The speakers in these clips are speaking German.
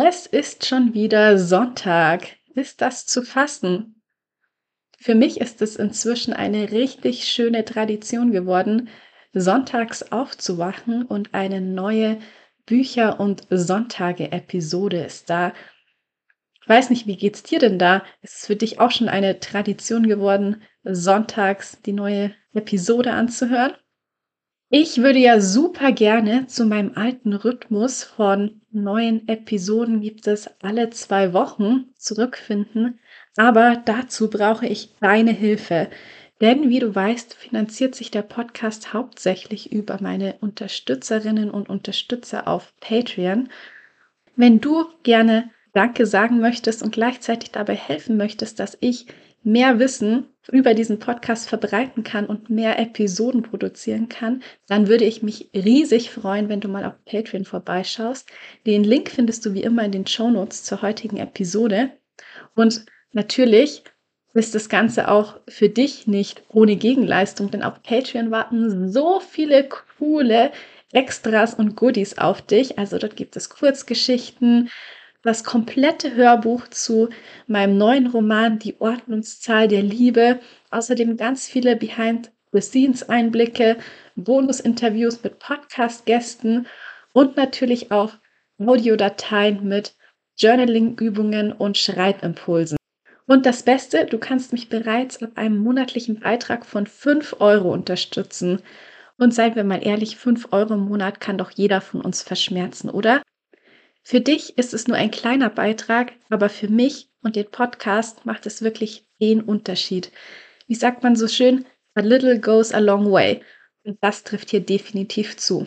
Es ist schon wieder Sonntag. Ist das zu fassen? Für mich ist es inzwischen eine richtig schöne Tradition geworden, sonntags aufzuwachen und eine neue Bücher- und Sonntage-Episode ist da. Ich weiß nicht, wie geht's dir denn da? Ist es für dich auch schon eine Tradition geworden, sonntags die neue Episode anzuhören? Ich würde ja super gerne zu meinem alten Rhythmus von neuen Episoden gibt es alle zwei Wochen zurückfinden, aber dazu brauche ich deine Hilfe. Denn wie du weißt, finanziert sich der Podcast hauptsächlich über meine Unterstützerinnen und Unterstützer auf Patreon. Wenn du gerne Danke sagen möchtest und gleichzeitig dabei helfen möchtest, dass ich mehr Wissen über diesen Podcast verbreiten kann und mehr Episoden produzieren kann, dann würde ich mich riesig freuen, wenn du mal auf Patreon vorbeischaust. Den Link findest du wie immer in den Show Notes zur heutigen Episode. Und natürlich ist das Ganze auch für dich nicht ohne Gegenleistung, denn auf Patreon warten so viele coole Extras und Goodies auf dich. Also dort gibt es Kurzgeschichten, das komplette Hörbuch zu meinem neuen Roman Die Ordnungszahl der Liebe. Außerdem ganz viele Behind-the-Scenes-Einblicke, Bonus-Interviews mit Podcast-Gästen und natürlich auch Audiodateien mit Journaling-Übungen und Schreibimpulsen. Und das Beste, du kannst mich bereits ab einem monatlichen Beitrag von 5 Euro unterstützen. Und seien wir mal ehrlich, 5 Euro im Monat kann doch jeder von uns verschmerzen, oder? Für dich ist es nur ein kleiner Beitrag, aber für mich und den Podcast macht es wirklich den Unterschied. Wie sagt man so schön? A little goes a long way. Und das trifft hier definitiv zu.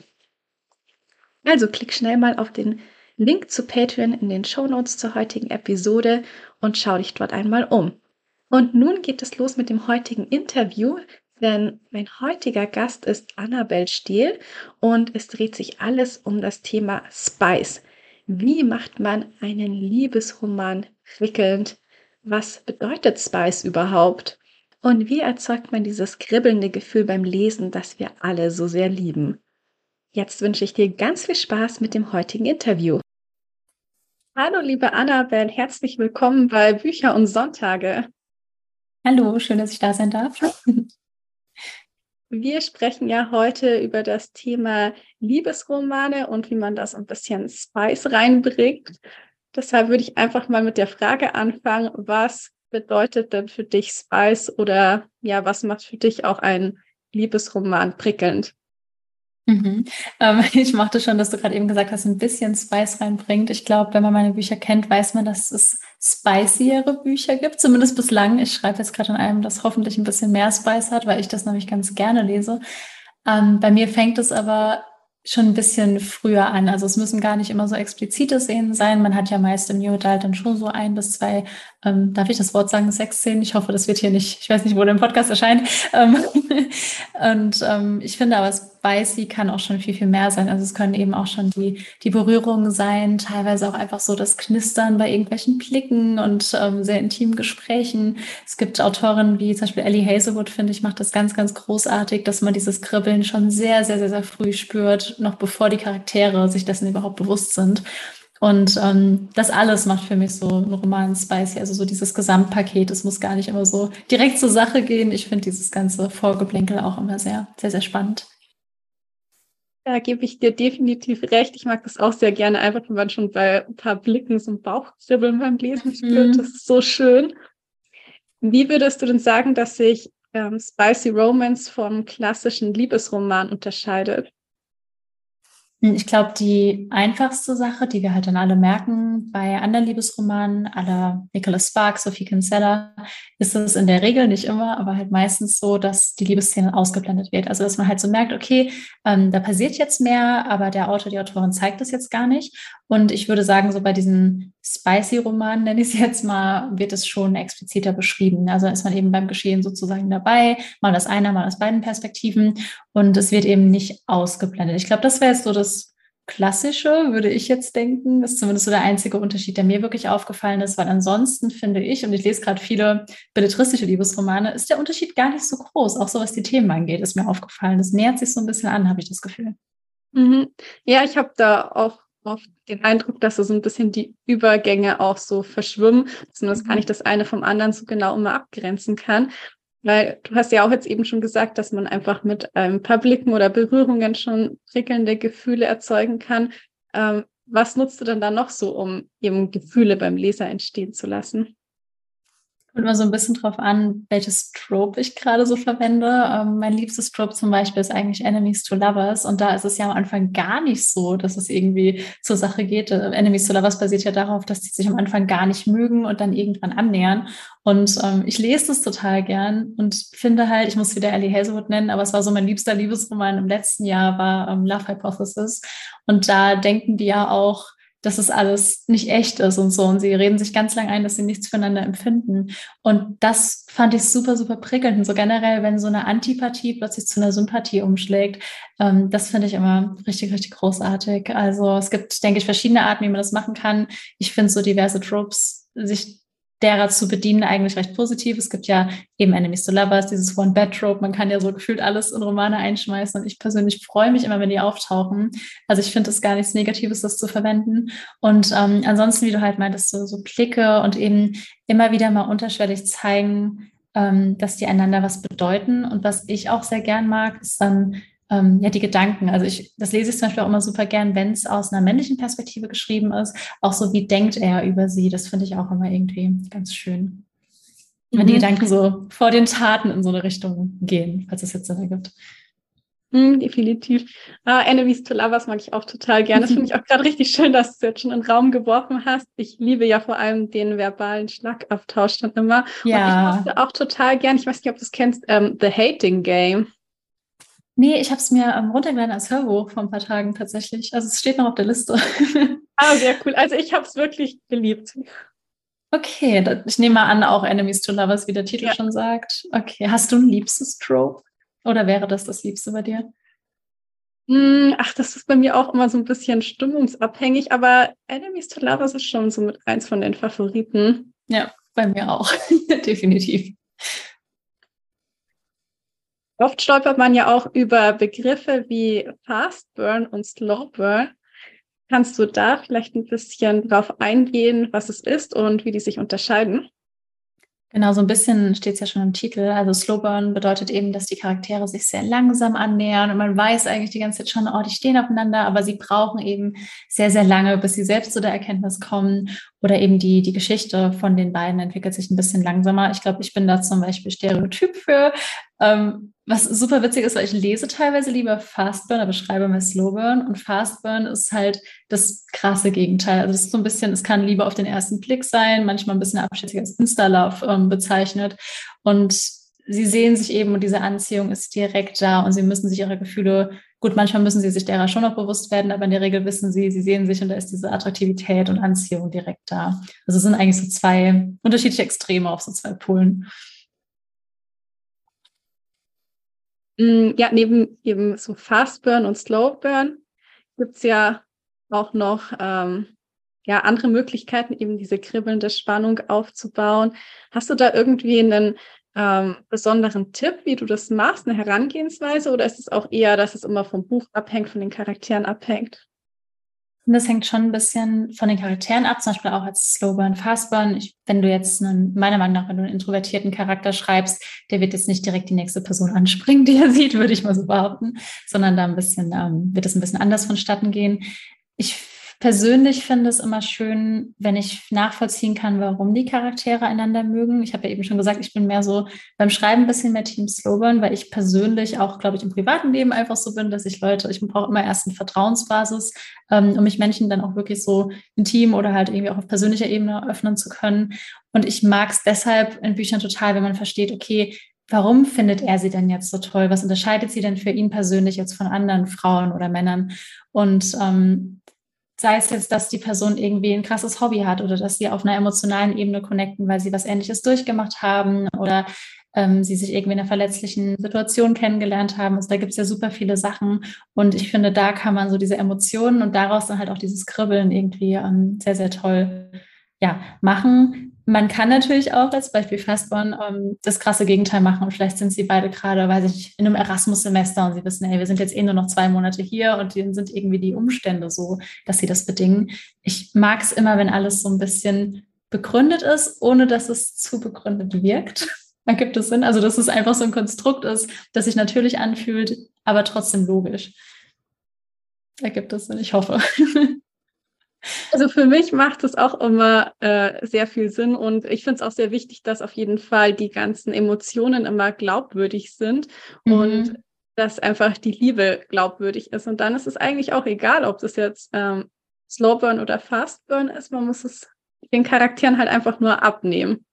Also klick schnell mal auf den Link zu Patreon in den Show Notes zur heutigen Episode und schau dich dort einmal um. Und nun geht es los mit dem heutigen Interview, denn mein heutiger Gast ist Annabel Stehl und es dreht sich alles um das Thema Spice. Wie macht man einen Liebesroman prickelnd? Was bedeutet Spice überhaupt? Und wie erzeugt man dieses kribbelnde Gefühl beim Lesen, das wir alle so sehr lieben? Jetzt wünsche ich dir ganz viel Spaß mit dem heutigen Interview. Hallo, liebe Annabel, herzlich willkommen bei Bücher und Sonntage. Hallo, schön, dass ich da sein darf. Wir sprechen ja heute über das Thema Liebesromane und wie man das ein bisschen Spice reinbringt. Deshalb würde ich einfach mal mit der Frage anfangen, was bedeutet denn für dich Spice oder ja, was macht für dich auch ein Liebesroman prickelnd? Mhm. Ähm, ich mochte schon, dass du gerade eben gesagt hast, ein bisschen Spice reinbringt. Ich glaube, wenn man meine Bücher kennt, weiß man, dass es spiciere Bücher gibt, zumindest bislang. Ich schreibe jetzt gerade an einem, das hoffentlich ein bisschen mehr Spice hat, weil ich das nämlich ganz gerne lese. Ähm, bei mir fängt es aber schon ein bisschen früher an. Also es müssen gar nicht immer so explizite Szenen sein. Man hat ja meist im New Adult dann schon so ein bis zwei, ähm, darf ich das Wort sagen, Sexszenen? Ich hoffe, das wird hier nicht, ich weiß nicht, wo der Podcast erscheint. Ähm, und ähm, ich finde aber, Spicy kann auch schon viel, viel mehr sein. Also es können eben auch schon die, die Berührungen sein, teilweise auch einfach so das Knistern bei irgendwelchen Blicken und ähm, sehr intimen Gesprächen. Es gibt Autorinnen wie zum Beispiel Ellie Hazelwood, finde ich, macht das ganz, ganz großartig, dass man dieses Kribbeln schon sehr, sehr, sehr, sehr früh spürt, noch bevor die Charaktere sich dessen überhaupt bewusst sind. Und ähm, das alles macht für mich so einen Roman spicy, also so dieses Gesamtpaket. Es muss gar nicht immer so direkt zur Sache gehen. Ich finde dieses ganze Vorgeblänkel auch immer sehr, sehr, sehr spannend. Da gebe ich dir definitiv recht. Ich mag das auch sehr gerne, einfach wenn man schon bei ein paar Blicken so ein Bauchkribbeln beim Lesen spürt. Mhm. Das ist so schön. Wie würdest du denn sagen, dass sich ähm, Spicy Romance vom klassischen Liebesroman unterscheidet? Hm, ich glaube, die einfachste Sache, die wir halt dann alle merken bei anderen Liebesromanen, aller Nicholas Sparks, Sophie Kinsella, ist es in der Regel nicht immer, aber halt meistens so, dass die Liebesszene ausgeblendet wird. Also dass man halt so merkt, okay, ähm, da passiert jetzt mehr, aber der Autor, die Autorin zeigt das jetzt gar nicht. Und ich würde sagen, so bei diesen Spicy-Romanen, nenne ich es jetzt mal, wird es schon expliziter beschrieben. Also ist man eben beim Geschehen sozusagen dabei, mal aus einer, mal aus beiden Perspektiven. Und es wird eben nicht ausgeblendet. Ich glaube, das wäre jetzt so das klassische, würde ich jetzt denken. Das ist zumindest so der einzige Unterschied, der mir wirklich aufgefallen ist, weil ansonsten finde ich, und ich lese gerade viele belletristische Liebesromane, ist der Unterschied gar nicht so groß. Auch so was die Themen angeht, ist mir aufgefallen. Das nähert sich so ein bisschen an, habe ich das Gefühl. Mhm. Ja, ich habe da auch oft den Eindruck, dass so ein bisschen die Übergänge auch so verschwimmen, dass man das gar mhm. nicht das eine vom anderen so genau immer abgrenzen kann. Weil du hast ja auch jetzt eben schon gesagt, dass man einfach mit ein paar Blicken oder Berührungen schon prickelnde Gefühle erzeugen kann. Ähm, was nutzt du denn da noch so, um eben Gefühle beim Leser entstehen zu lassen? Kommt mal so ein bisschen drauf an, welches Trope ich gerade so verwende. Ähm, mein liebstes Trope zum Beispiel ist eigentlich Enemies to Lovers. Und da ist es ja am Anfang gar nicht so, dass es irgendwie zur Sache geht. Äh, Enemies to Lovers basiert ja darauf, dass die sich am Anfang gar nicht mögen und dann irgendwann annähern. Und ähm, ich lese das total gern und finde halt, ich muss wieder Ellie Hazelwood nennen, aber es war so mein liebster Liebesroman im letzten Jahr, war ähm, Love Hypothesis. Und da denken die ja auch, dass es alles nicht echt ist und so. Und sie reden sich ganz lang ein, dass sie nichts füreinander empfinden. Und das fand ich super, super prickelnd. Und so generell, wenn so eine Antipathie plötzlich zu einer Sympathie umschlägt, ähm, das finde ich immer richtig, richtig großartig. Also es gibt, denke ich, verschiedene Arten, wie man das machen kann. Ich finde so diverse Tropes, sich derer zu bedienen eigentlich recht positiv. Es gibt ja eben Enemies to Lovers, dieses One-Bed-Trope. Man kann ja so gefühlt alles in Romane einschmeißen. Und ich persönlich freue mich immer, wenn die auftauchen. Also ich finde es gar nichts Negatives, das zu verwenden. Und ähm, ansonsten, wie du halt meintest, so, so Blicke und eben immer wieder mal unterschwellig zeigen, ähm, dass die einander was bedeuten. Und was ich auch sehr gern mag, ist dann ähm, ja, die Gedanken. Also ich, das lese ich zum Beispiel auch immer super gern, wenn es aus einer männlichen Perspektive geschrieben ist. Auch so, wie denkt er über sie? Das finde ich auch immer irgendwie ganz schön. Wenn mhm. die Gedanken so vor den Taten in so eine Richtung gehen, falls es jetzt Sinn ergibt. Mm, definitiv. Uh, Enemies to Lovers mag ich auch total gerne. Das finde ich auch gerade richtig schön, dass du jetzt schon in den Raum geworfen hast. Ich liebe ja vor allem den verbalen Schlagabtausch dann immer. Ja. Und ich mochte auch total gern, ich weiß nicht, ob du es kennst, ähm, The Hating Game. Nee, ich habe es mir ähm, runtergeladen als Hörbuch vor ein paar Tagen tatsächlich. Also es steht noch auf der Liste. ah, sehr cool. Also ich habe es wirklich geliebt. Okay, ich nehme mal an, auch Enemies to Lovers, wie der Titel ja. schon sagt. Okay, hast du ein liebstes Trope? Oder wäre das das Liebste bei dir? Hm, ach, das ist bei mir auch immer so ein bisschen stimmungsabhängig, aber Enemies to Lovers ist schon so mit eins von den Favoriten. Ja, bei mir auch. Definitiv. Oft stolpert man ja auch über Begriffe wie Fast Burn und Slow Burn. Kannst du da vielleicht ein bisschen drauf eingehen, was es ist und wie die sich unterscheiden? Genau, so ein bisschen steht es ja schon im Titel. Also Slow Burn bedeutet eben, dass die Charaktere sich sehr langsam annähern und man weiß eigentlich die ganze Zeit schon, oh, die stehen aufeinander, aber sie brauchen eben sehr, sehr lange, bis sie selbst zu der Erkenntnis kommen oder eben die, die Geschichte von den beiden entwickelt sich ein bisschen langsamer. Ich glaube, ich bin da zum Beispiel Stereotyp für. Ähm, was super witzig ist, weil ich lese teilweise lieber Fastburn, aber schreibe mal Slowburn. Und Fastburn ist halt das krasse Gegenteil. Also es ist so ein bisschen, es kann lieber auf den ersten Blick sein, manchmal ein bisschen abschätzig als Insta-Love ähm, bezeichnet. Und sie sehen sich eben und diese Anziehung ist direkt da und sie müssen sich ihre Gefühle Gut, manchmal müssen sie sich derer schon noch bewusst werden, aber in der Regel wissen sie, sie sehen sich und da ist diese Attraktivität und Anziehung direkt da. Also es sind eigentlich so zwei unterschiedliche Extreme auf so zwei Polen. Mm, ja, neben eben so Fast Burn und Slow Burn gibt es ja auch noch ähm, ja, andere Möglichkeiten, eben diese kribbelnde Spannung aufzubauen. Hast du da irgendwie einen ähm, besonderen Tipp, wie du das machst, eine Herangehensweise, oder ist es auch eher, dass es immer vom Buch abhängt, von den Charakteren abhängt? Das hängt schon ein bisschen von den Charakteren ab, zum Beispiel auch als Slowburn, Fastburn. Ich, wenn du jetzt einen, meiner Meinung nach, wenn du einen introvertierten Charakter schreibst, der wird jetzt nicht direkt die nächste Person anspringen, die er sieht, würde ich mal so behaupten, sondern da ein bisschen, ähm, wird es ein bisschen anders vonstatten gehen. Ich persönlich finde es immer schön, wenn ich nachvollziehen kann, warum die Charaktere einander mögen. Ich habe ja eben schon gesagt, ich bin mehr so beim Schreiben ein bisschen mehr Team Slowburn, weil ich persönlich auch, glaube ich, im privaten Leben einfach so bin, dass ich Leute, ich brauche immer erst eine Vertrauensbasis, ähm, um mich Menschen dann auch wirklich so intim oder halt irgendwie auch auf persönlicher Ebene öffnen zu können. Und ich mag es deshalb in Büchern total, wenn man versteht, okay, warum findet er sie denn jetzt so toll? Was unterscheidet sie denn für ihn persönlich jetzt von anderen Frauen oder Männern? Und ähm, sei es jetzt, dass die Person irgendwie ein krasses Hobby hat oder dass sie auf einer emotionalen Ebene connecten, weil sie was Ähnliches durchgemacht haben oder ähm, sie sich irgendwie in einer verletzlichen Situation kennengelernt haben. Also da gibt es ja super viele Sachen und ich finde, da kann man so diese Emotionen und daraus dann halt auch dieses Kribbeln irgendwie ähm, sehr, sehr toll ja, machen. Man kann natürlich auch als Beispiel Fastborn ähm, das krasse Gegenteil machen. Und vielleicht sind sie beide gerade, weiß ich in einem Erasmus-Semester und sie wissen, hey, wir sind jetzt eh nur noch zwei Monate hier und dann sind irgendwie die Umstände so, dass sie das bedingen. Ich mag es immer, wenn alles so ein bisschen begründet ist, ohne dass es zu begründet wirkt. Da gibt es Sinn. Also, dass es einfach so ein Konstrukt ist, das sich natürlich anfühlt, aber trotzdem logisch. Da gibt es Sinn, ich hoffe. Also für mich macht es auch immer äh, sehr viel Sinn und ich finde es auch sehr wichtig, dass auf jeden Fall die ganzen Emotionen immer glaubwürdig sind mhm. und dass einfach die Liebe glaubwürdig ist. Und dann ist es eigentlich auch egal, ob das jetzt ähm, Slowburn oder Fastburn ist. Man muss es den Charakteren halt einfach nur abnehmen.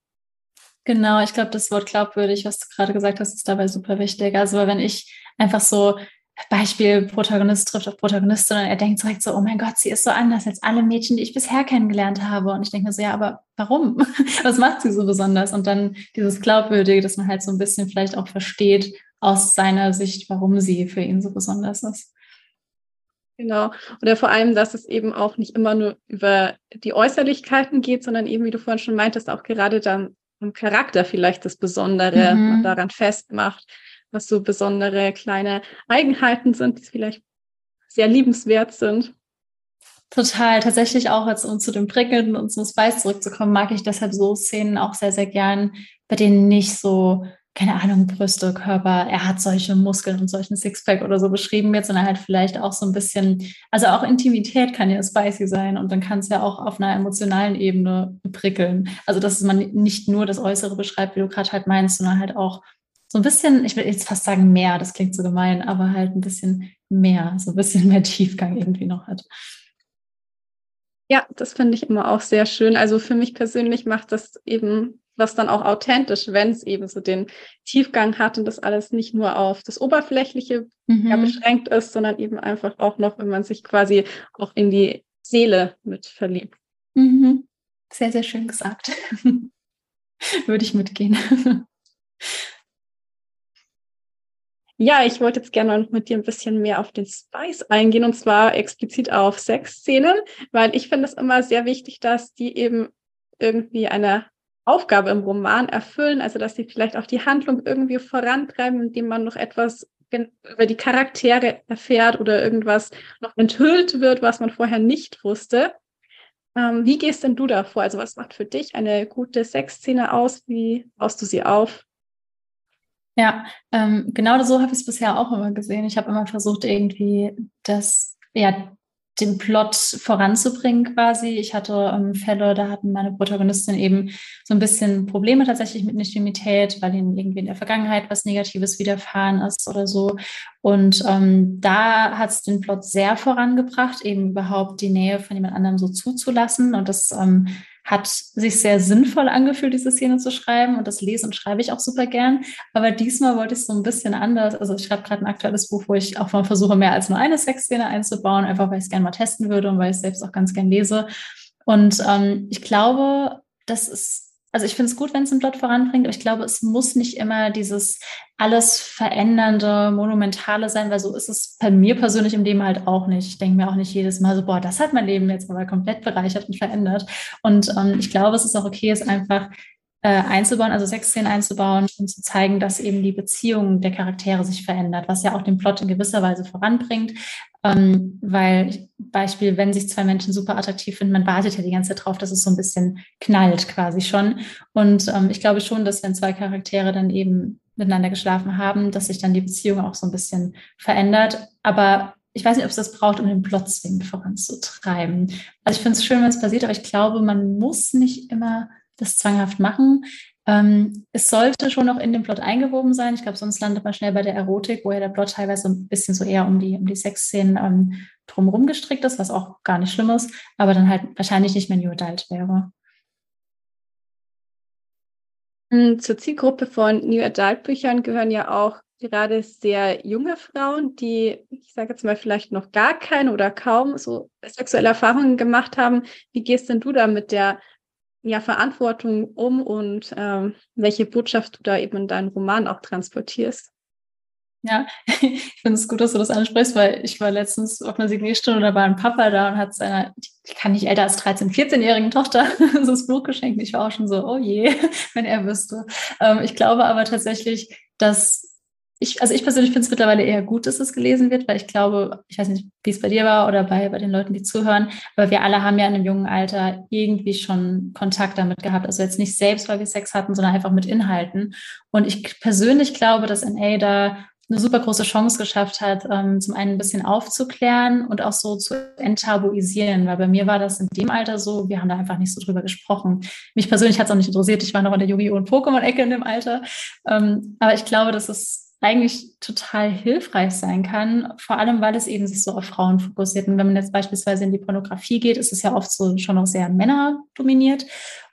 Genau, ich glaube, das Wort glaubwürdig, was du gerade gesagt hast, ist dabei super wichtig. Also wenn ich einfach so Beispiel Protagonist trifft auf Protagonistin und er denkt direkt so, oh mein Gott, sie ist so anders als alle Mädchen, die ich bisher kennengelernt habe. Und ich denke mir so, ja, aber warum? Was macht sie so besonders? Und dann dieses Glaubwürdige, dass man halt so ein bisschen vielleicht auch versteht aus seiner Sicht, warum sie für ihn so besonders ist. Genau. Oder vor allem, dass es eben auch nicht immer nur über die Äußerlichkeiten geht, sondern eben, wie du vorhin schon meintest, auch gerade dann im Charakter vielleicht das Besondere mhm. daran festmacht was so besondere kleine Eigenheiten sind, die vielleicht sehr liebenswert sind. Total. Tatsächlich auch, als um zu dem Prickelnden und zum Spice zurückzukommen, mag ich deshalb so Szenen auch sehr, sehr gern, bei denen nicht so, keine Ahnung, Brüste, Körper, er hat solche Muskeln und solchen Sixpack oder so beschrieben wird, sondern halt vielleicht auch so ein bisschen, also auch Intimität kann ja spicy sein und dann kann es ja auch auf einer emotionalen Ebene prickeln. Also, dass man nicht nur das Äußere beschreibt, wie du gerade halt meinst, sondern halt auch so ein bisschen, ich will jetzt fast sagen mehr, das klingt so gemein, aber halt ein bisschen mehr, so ein bisschen mehr Tiefgang irgendwie noch hat. Ja, das finde ich immer auch sehr schön. Also für mich persönlich macht das eben was dann auch authentisch, wenn es eben so den Tiefgang hat und das alles nicht nur auf das Oberflächliche mhm. ja, beschränkt ist, sondern eben einfach auch noch, wenn man sich quasi auch in die Seele mit verliebt. Mhm. Sehr, sehr schön gesagt. Würde ich mitgehen. Ja, ich wollte jetzt gerne mit dir ein bisschen mehr auf den Spice eingehen und zwar explizit auf Sexszenen, weil ich finde es immer sehr wichtig, dass die eben irgendwie eine Aufgabe im Roman erfüllen, also dass sie vielleicht auch die Handlung irgendwie vorantreiben, indem man noch etwas über die Charaktere erfährt oder irgendwas noch enthüllt wird, was man vorher nicht wusste. Ähm, wie gehst denn du davor? Also was macht für dich eine gute Sexszene aus? Wie baust du sie auf? Ja, ähm, genau so habe ich es bisher auch immer gesehen. Ich habe immer versucht, irgendwie das, ja, den Plot voranzubringen quasi. Ich hatte ähm, Fälle, da hatten meine Protagonistin eben so ein bisschen Probleme tatsächlich mit Intimität, weil ihnen irgendwie in der Vergangenheit was Negatives widerfahren ist oder so. Und ähm, da hat es den Plot sehr vorangebracht, eben überhaupt die Nähe von jemand anderem so zuzulassen. Und das ähm, hat sich sehr sinnvoll angefühlt, diese Szene zu schreiben. Und das lese und schreibe ich auch super gern. Aber diesmal wollte ich es so ein bisschen anders. Also ich schreibe gerade ein aktuelles Buch, wo ich auch mal versuche, mehr als nur eine Sexszene einzubauen, einfach weil ich es gerne mal testen würde und weil ich es selbst auch ganz gern lese. Und ähm, ich glaube, das ist also ich finde es gut, wenn es einen Plot voranbringt, aber ich glaube, es muss nicht immer dieses alles verändernde, monumentale sein, weil so ist es bei mir persönlich im Leben halt auch nicht. Ich denke mir auch nicht jedes Mal so, boah, das hat mein Leben jetzt aber komplett bereichert und verändert. Und ähm, ich glaube, es ist auch okay, es einfach äh, einzubauen, also Sexszenen einzubauen und zu zeigen, dass eben die Beziehung der Charaktere sich verändert, was ja auch den Plot in gewisser Weise voranbringt. Ähm, weil Beispiel, wenn sich zwei Menschen super attraktiv finden, man wartet ja die ganze Zeit drauf, dass es so ein bisschen knallt quasi schon. Und ähm, ich glaube schon, dass wenn zwei Charaktere dann eben miteinander geschlafen haben, dass sich dann die Beziehung auch so ein bisschen verändert. Aber ich weiß nicht, ob es das braucht, um den Plot zwingend voranzutreiben. Also ich finde es schön, wenn es passiert, aber ich glaube, man muss nicht immer das zwanghaft machen. Ähm, es sollte schon noch in den Plot eingewoben sein. Ich glaube, sonst landet man schnell bei der Erotik, wo ja der Plot teilweise ein bisschen so eher um die, um die Sexszenen ähm, drumherum gestrickt ist, was auch gar nicht schlimm ist, aber dann halt wahrscheinlich nicht mehr New Adult wäre. Hm, zur Zielgruppe von New Adult Büchern gehören ja auch gerade sehr junge Frauen, die, ich sage jetzt mal, vielleicht noch gar keine oder kaum so sexuelle Erfahrungen gemacht haben. Wie gehst denn du da mit der ja, Verantwortung um und ähm, welche Botschaft du da eben in deinen Roman auch transportierst. Ja, ich finde es gut, dass du das ansprichst, weil ich war letztens auf einer Signierstunde, da war ein Papa da und hat seiner, ich kann nicht älter als 13-, 14-jährigen Tochter so das Buch geschenkt. Ich war auch schon so, oh je, wenn er wüsste. Ähm, ich glaube aber tatsächlich, dass ich, also ich persönlich finde es mittlerweile eher gut, dass es gelesen wird, weil ich glaube, ich weiß nicht, wie es bei dir war oder bei, bei den Leuten, die zuhören, aber wir alle haben ja in einem jungen Alter irgendwie schon Kontakt damit gehabt. Also jetzt nicht selbst, weil wir Sex hatten, sondern einfach mit Inhalten. Und ich persönlich glaube, dass NA da eine super große Chance geschafft hat, ähm, zum einen ein bisschen aufzuklären und auch so zu enttabuisieren, weil bei mir war das in dem Alter so, wir haben da einfach nicht so drüber gesprochen. Mich persönlich hat es auch nicht interessiert, ich war noch in der Yu-Gi-Oh! und Pokémon-Ecke in dem Alter. Ähm, aber ich glaube, dass es eigentlich total hilfreich sein kann, vor allem weil es eben sich so auf Frauen fokussiert. Und wenn man jetzt beispielsweise in die Pornografie geht, ist es ja oft so schon noch sehr männerdominiert.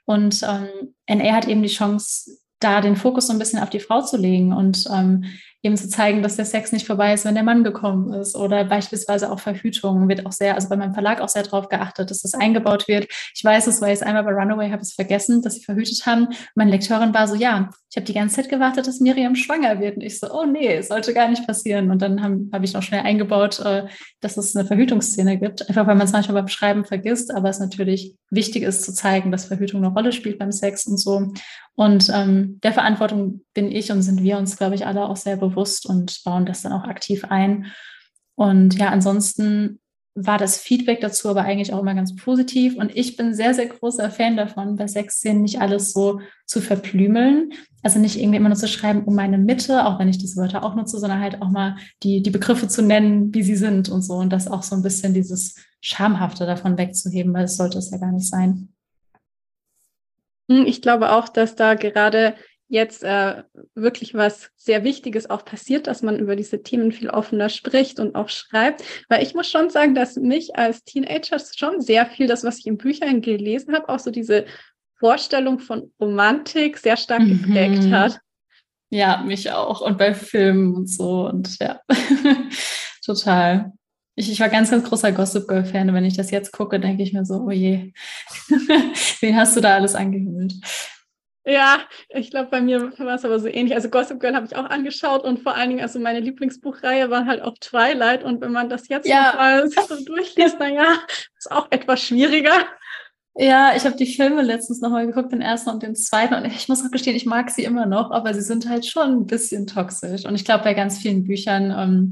Und ähm, NA hat eben die Chance, da den Fokus so ein bisschen auf die Frau zu legen und ähm, eben zu zeigen, dass der Sex nicht vorbei ist, wenn der Mann gekommen ist. Oder beispielsweise auch Verhütung wird auch sehr, also bei meinem Verlag auch sehr darauf geachtet, dass das eingebaut wird. Ich weiß es, weil ich es einmal bei Runaway habe es vergessen, dass sie verhütet haben. Meine Lekteurin war so, ja, ich habe die ganze Zeit gewartet, dass Miriam schwanger wird. Und ich so, oh nee, sollte gar nicht passieren. Und dann habe hab ich noch schnell eingebaut, äh, dass es eine Verhütungsszene gibt. Einfach weil man es manchmal beim Schreiben vergisst, aber es natürlich wichtig ist zu zeigen, dass Verhütung eine Rolle spielt beim Sex und so. Und ähm, der Verantwortung bin ich und sind wir uns, glaube ich, alle auch sehr bewusst und bauen das dann auch aktiv ein. Und ja, ansonsten war das Feedback dazu aber eigentlich auch immer ganz positiv. Und ich bin sehr, sehr großer Fan davon, bei Sexszenen nicht alles so zu verplümeln. Also nicht irgendwie immer nur zu schreiben, um meine Mitte, auch wenn ich diese Wörter auch nutze, sondern halt auch mal die, die Begriffe zu nennen, wie sie sind und so. Und das auch so ein bisschen dieses Schamhafte davon wegzuheben, weil es sollte es ja gar nicht sein. Hm, ich glaube auch, dass da gerade jetzt äh, wirklich was sehr Wichtiges auch passiert, dass man über diese Themen viel offener spricht und auch schreibt. Weil ich muss schon sagen, dass mich als Teenager schon sehr viel, das, was ich in Büchern gelesen habe, auch so diese Vorstellung von Romantik sehr stark mhm. geprägt hat. Ja, mich auch. Und bei Filmen und so. Und ja, total. Ich, ich war ganz, ganz großer Gossip Girl-Fan. Wenn ich das jetzt gucke, denke ich mir so, oh je, wen hast du da alles angehüllt? Ja, ich glaube, bei mir war es aber so ähnlich. Also Gossip Girl habe ich auch angeschaut und vor allen Dingen, also meine Lieblingsbuchreihe war halt auch Twilight. Und wenn man das jetzt ja. mal so durchliest, naja, ist auch etwas schwieriger. Ja, ich habe die Filme letztens nochmal geguckt, den ersten und den zweiten. Und ich muss auch gestehen, ich mag sie immer noch, aber sie sind halt schon ein bisschen toxisch. Und ich glaube, bei ganz vielen Büchern ähm,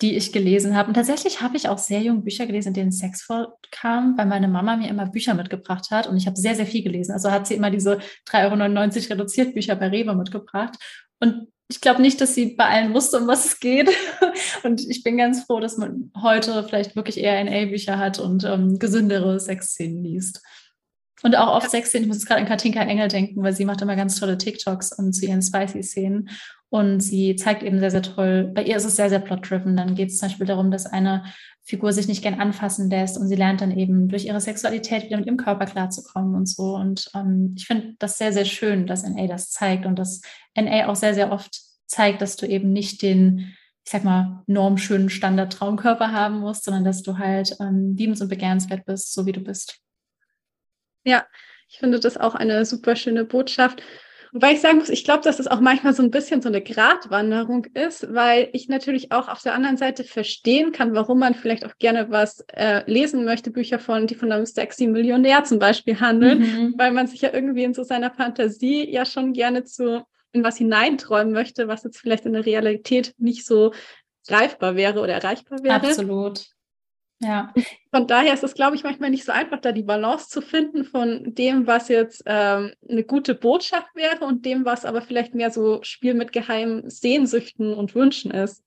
die ich gelesen habe. Und tatsächlich habe ich auch sehr jung Bücher gelesen, in denen Sex vorkam, weil meine Mama mir immer Bücher mitgebracht hat und ich habe sehr, sehr viel gelesen. Also hat sie immer diese 3,99 Euro reduziert Bücher bei Rewe mitgebracht. Und ich glaube nicht, dass sie bei allen wusste, um was es geht. Und ich bin ganz froh, dass man heute vielleicht wirklich eher NA-Bücher hat und ähm, gesündere Sexszenen liest. Und auch oft Sexszenen, ich muss jetzt gerade an Katinka Engel denken, weil sie macht immer ganz tolle TikToks und zu ihren Spicy-Szenen. Und sie zeigt eben sehr, sehr toll, bei ihr ist es sehr, sehr plot-driven. Dann geht es zum Beispiel darum, dass eine Figur sich nicht gern anfassen lässt und sie lernt dann eben durch ihre Sexualität wieder mit ihrem Körper klarzukommen und so. Und ähm, ich finde das sehr, sehr schön, dass NA das zeigt und dass NA auch sehr, sehr oft zeigt, dass du eben nicht den, ich sag mal, normschönen Standard-Traumkörper haben musst, sondern dass du halt ähm, liebens- und begehrenswert bist, so wie du bist. Ja, ich finde das auch eine super schöne Botschaft. Wobei ich sagen muss, ich glaube, dass es auch manchmal so ein bisschen so eine Gratwanderung ist, weil ich natürlich auch auf der anderen Seite verstehen kann, warum man vielleicht auch gerne was äh, lesen möchte, Bücher von, die von einem sexy Millionär zum Beispiel handeln, mhm. weil man sich ja irgendwie in so seiner Fantasie ja schon gerne zu in was hineinträumen möchte, was jetzt vielleicht in der Realität nicht so greifbar wäre oder erreichbar wäre. Absolut. Ja. Von daher ist es, glaube ich, manchmal nicht so einfach, da die Balance zu finden von dem, was jetzt ähm, eine gute Botschaft wäre und dem, was aber vielleicht mehr so Spiel mit geheimen Sehnsüchten und Wünschen ist.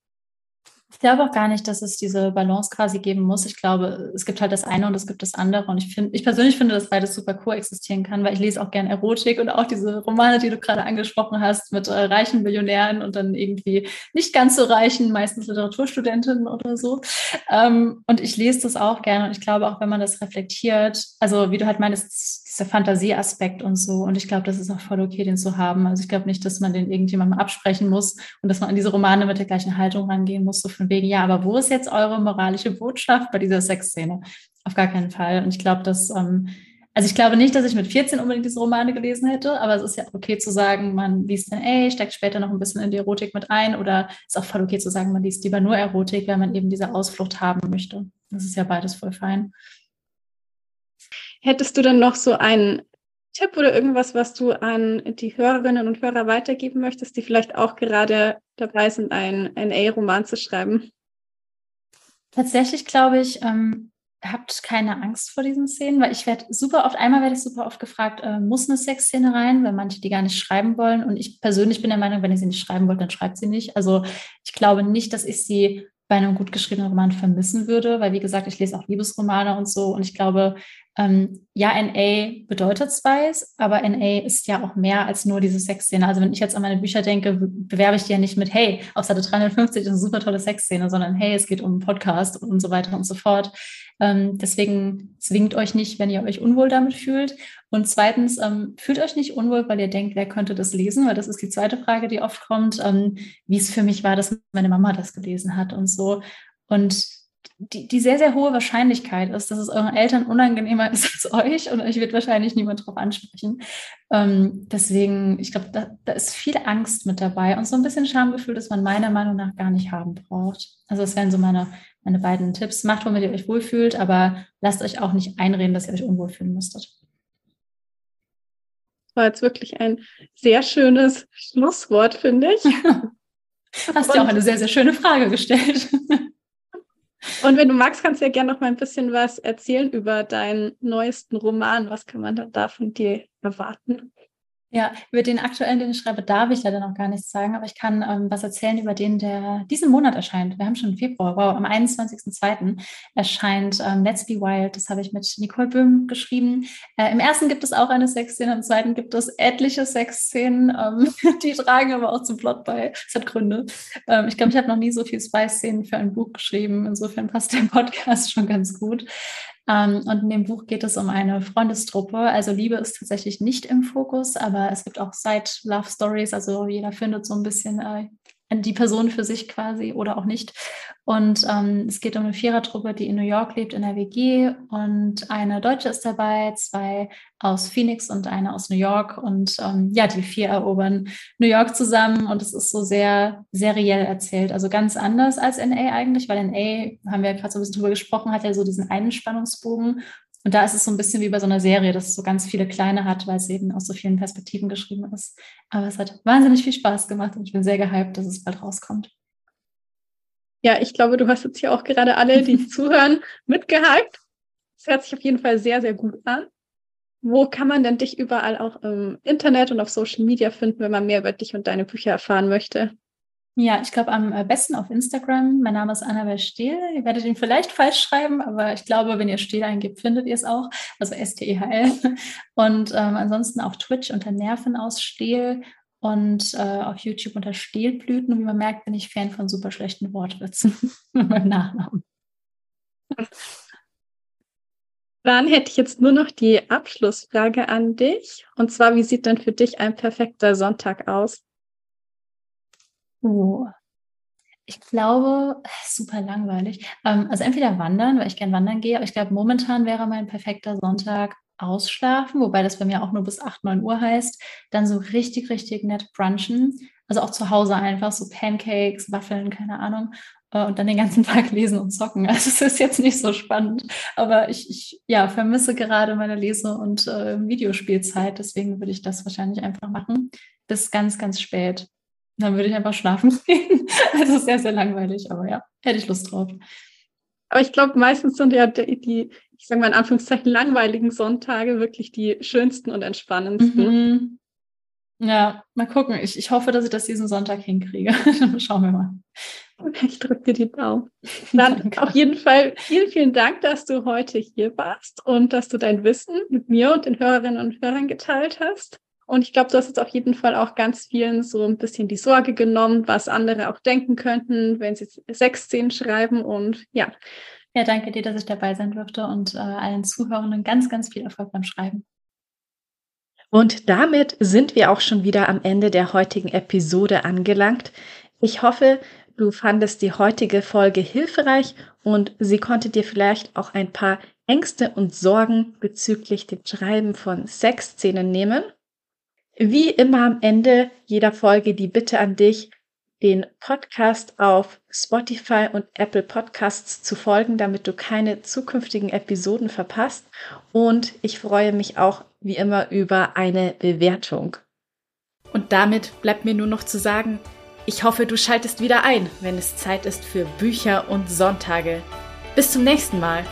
Ich glaube auch gar nicht, dass es diese Balance quasi geben muss. Ich glaube, es gibt halt das eine und es gibt das andere. Und ich finde, ich persönlich finde, dass beides super coexistieren kann, weil ich lese auch gerne Erotik und auch diese Romane, die du gerade angesprochen hast, mit äh, reichen Millionären und dann irgendwie nicht ganz so reichen, meistens Literaturstudentinnen oder so. Ähm, und ich lese das auch gerne. Und ich glaube auch, wenn man das reflektiert, also wie du halt meinst, dieser Fantasieaspekt und so. Und ich glaube, das ist auch voll okay, den zu haben. Also ich glaube nicht, dass man den irgendjemandem absprechen muss und dass man an diese Romane mit der gleichen Haltung rangehen muss, so von wegen, ja, aber wo ist jetzt eure moralische Botschaft bei dieser Sexszene? Auf gar keinen Fall. Und ich glaube, dass, ähm, also ich glaube nicht, dass ich mit 14 unbedingt diese Romane gelesen hätte, aber es ist ja okay zu sagen, man liest dann, ey, steckt später noch ein bisschen in die Erotik mit ein oder ist auch voll okay zu sagen, man liest lieber nur Erotik, weil man eben diese Ausflucht haben möchte. Das ist ja beides voll fein. Hättest du dann noch so einen Tipp oder irgendwas, was du an die Hörerinnen und Hörer weitergeben möchtest, die vielleicht auch gerade dabei sind, einen NA-Roman zu schreiben? Tatsächlich glaube ich, ähm, habt keine Angst vor diesen Szenen, weil ich werde super oft, einmal werde ich super oft gefragt, äh, muss eine Sexszene rein, weil manche die gar nicht schreiben wollen. Und ich persönlich bin der Meinung, wenn ihr sie nicht schreiben wollt, dann schreibt sie nicht. Also ich glaube nicht, dass ich sie bei einem gut geschriebenen Roman vermissen würde, weil wie gesagt, ich lese auch Liebesromane und so und ich glaube, ähm, ja, NA bedeutet Spice, aber NA ist ja auch mehr als nur diese Sexszene. Also wenn ich jetzt an meine Bücher denke, bewerbe ich die ja nicht mit, hey, auf Seite 350 ist eine super tolle Sexszene, sondern hey, es geht um einen Podcast und so weiter und so fort. Ähm, deswegen zwingt euch nicht, wenn ihr euch unwohl damit fühlt. Und zweitens, ähm, fühlt euch nicht unwohl, weil ihr denkt, wer könnte das lesen? Weil das ist die zweite Frage, die oft kommt, ähm, wie es für mich war, dass meine Mama das gelesen hat und so. Und die, die sehr, sehr hohe Wahrscheinlichkeit ist, dass es euren Eltern unangenehmer ist als euch und euch wird wahrscheinlich niemand darauf ansprechen. Ähm, deswegen, ich glaube, da, da, ist viel Angst mit dabei und so ein bisschen Schamgefühl, das man meiner Meinung nach gar nicht haben braucht. Also das wären so meine, meine beiden Tipps. Macht, womit ihr euch wohlfühlt, aber lasst euch auch nicht einreden, dass ihr euch unwohl fühlen müsstet. Das war jetzt wirklich ein sehr schönes Schlusswort, finde ich. Hast dir auch eine sehr, sehr schöne Frage gestellt. Und wenn du magst, kannst du ja gerne noch mal ein bisschen was erzählen über deinen neuesten Roman. Was kann man da von dir erwarten? Ja, über den aktuellen, den ich schreibe, darf ich leider noch gar nichts sagen, aber ich kann ähm, was erzählen über den, der diesen Monat erscheint. Wir haben schon Februar, wow, am 21.02. erscheint ähm, Let's Be Wild. Das habe ich mit Nicole Böhm geschrieben. Äh, Im ersten gibt es auch eine Sexszene, im zweiten gibt es etliche Sexszenen, ähm, die tragen aber auch zum Plot bei. Es hat Gründe. Ähm, ich glaube, ich habe noch nie so viel Spice-Szenen für ein Buch geschrieben. Insofern passt der Podcast schon ganz gut. Ähm, und in dem Buch geht es um eine Freundestruppe. Also Liebe ist tatsächlich nicht im Fokus, aber es gibt auch Side-Love-Stories. Also jeder findet so ein bisschen äh, die Person für sich quasi oder auch nicht. Und ähm, es geht um eine Vierertruppe, die in New York lebt, in der WG. Und eine Deutsche ist dabei, zwei aus Phoenix und eine aus New York. Und ähm, ja, die vier erobern New York zusammen. Und es ist so sehr seriell erzählt. Also ganz anders als NA eigentlich, weil NA, haben wir ja gerade so ein bisschen drüber gesprochen, hat ja so diesen einen Spannungsbogen. Und da ist es so ein bisschen wie bei so einer Serie, dass es so ganz viele kleine hat, weil es eben aus so vielen Perspektiven geschrieben ist. Aber es hat wahnsinnig viel Spaß gemacht und ich bin sehr gehypt, dass es bald rauskommt. Ja, ich glaube, du hast jetzt hier auch gerade alle, die zuhören, mitgehypt. Es hört sich auf jeden Fall sehr, sehr gut an. Wo kann man denn dich überall auch im Internet und auf Social Media finden, wenn man mehr über dich und deine Bücher erfahren möchte? Ja, ich glaube am äh, besten auf Instagram. Mein Name ist Annabel Stehl. Ihr werdet ihn vielleicht falsch schreiben, aber ich glaube, wenn ihr Stehl eingibt, findet ihr es auch. Also S-T-E-H-L. Und ähm, ansonsten auf Twitch unter Nerven aus Stehl und äh, auf YouTube unter Stehlblüten. Wie man merkt, bin ich Fan von super schlechten Wortwitzen mit meinem Nachnamen. Dann hätte ich jetzt nur noch die Abschlussfrage an dich. Und zwar, wie sieht denn für dich ein perfekter Sonntag aus? Oh. Ich glaube, super langweilig. Ähm, also entweder wandern, weil ich gern wandern gehe, aber ich glaube, momentan wäre mein perfekter Sonntag ausschlafen, wobei das bei mir auch nur bis 8, 9 Uhr heißt. Dann so richtig, richtig nett brunchen. Also auch zu Hause einfach so Pancakes, Waffeln, keine Ahnung. Äh, und dann den ganzen Tag lesen und zocken. Also es ist jetzt nicht so spannend, aber ich, ich ja, vermisse gerade meine Lese- und äh, Videospielzeit. Deswegen würde ich das wahrscheinlich einfach machen. Bis ganz, ganz spät. Dann würde ich einfach schlafen gehen. Also sehr, sehr langweilig, aber ja, hätte ich Lust drauf. Aber ich glaube, meistens sind ja die, die ich sage mal in Anführungszeichen, langweiligen Sonntage wirklich die schönsten und entspannendsten. Mhm. Ja, mal gucken. Ich, ich hoffe, dass ich das diesen Sonntag hinkriege. Schauen wir mal. Ich drücke dir die Daumen. Dann Danke. auf jeden Fall vielen, vielen Dank, dass du heute hier warst und dass du dein Wissen mit mir und den Hörerinnen und Hörern geteilt hast. Und ich glaube, du hast jetzt auf jeden Fall auch ganz vielen so ein bisschen die Sorge genommen, was andere auch denken könnten, wenn sie sechs, zehn schreiben. Und ja. Ja, danke dir, dass ich dabei sein durfte und äh, allen Zuhörenden ganz, ganz viel Erfolg beim Schreiben. Und damit sind wir auch schon wieder am Ende der heutigen Episode angelangt. Ich hoffe, du fandest die heutige Folge hilfreich und sie konnte dir vielleicht auch ein paar Ängste und Sorgen bezüglich dem Schreiben von Sexszenen nehmen. Wie immer am Ende jeder Folge die Bitte an dich, den Podcast auf Spotify und Apple Podcasts zu folgen, damit du keine zukünftigen Episoden verpasst. Und ich freue mich auch wie immer über eine Bewertung. Und damit bleibt mir nur noch zu sagen, ich hoffe, du schaltest wieder ein, wenn es Zeit ist für Bücher und Sonntage. Bis zum nächsten Mal.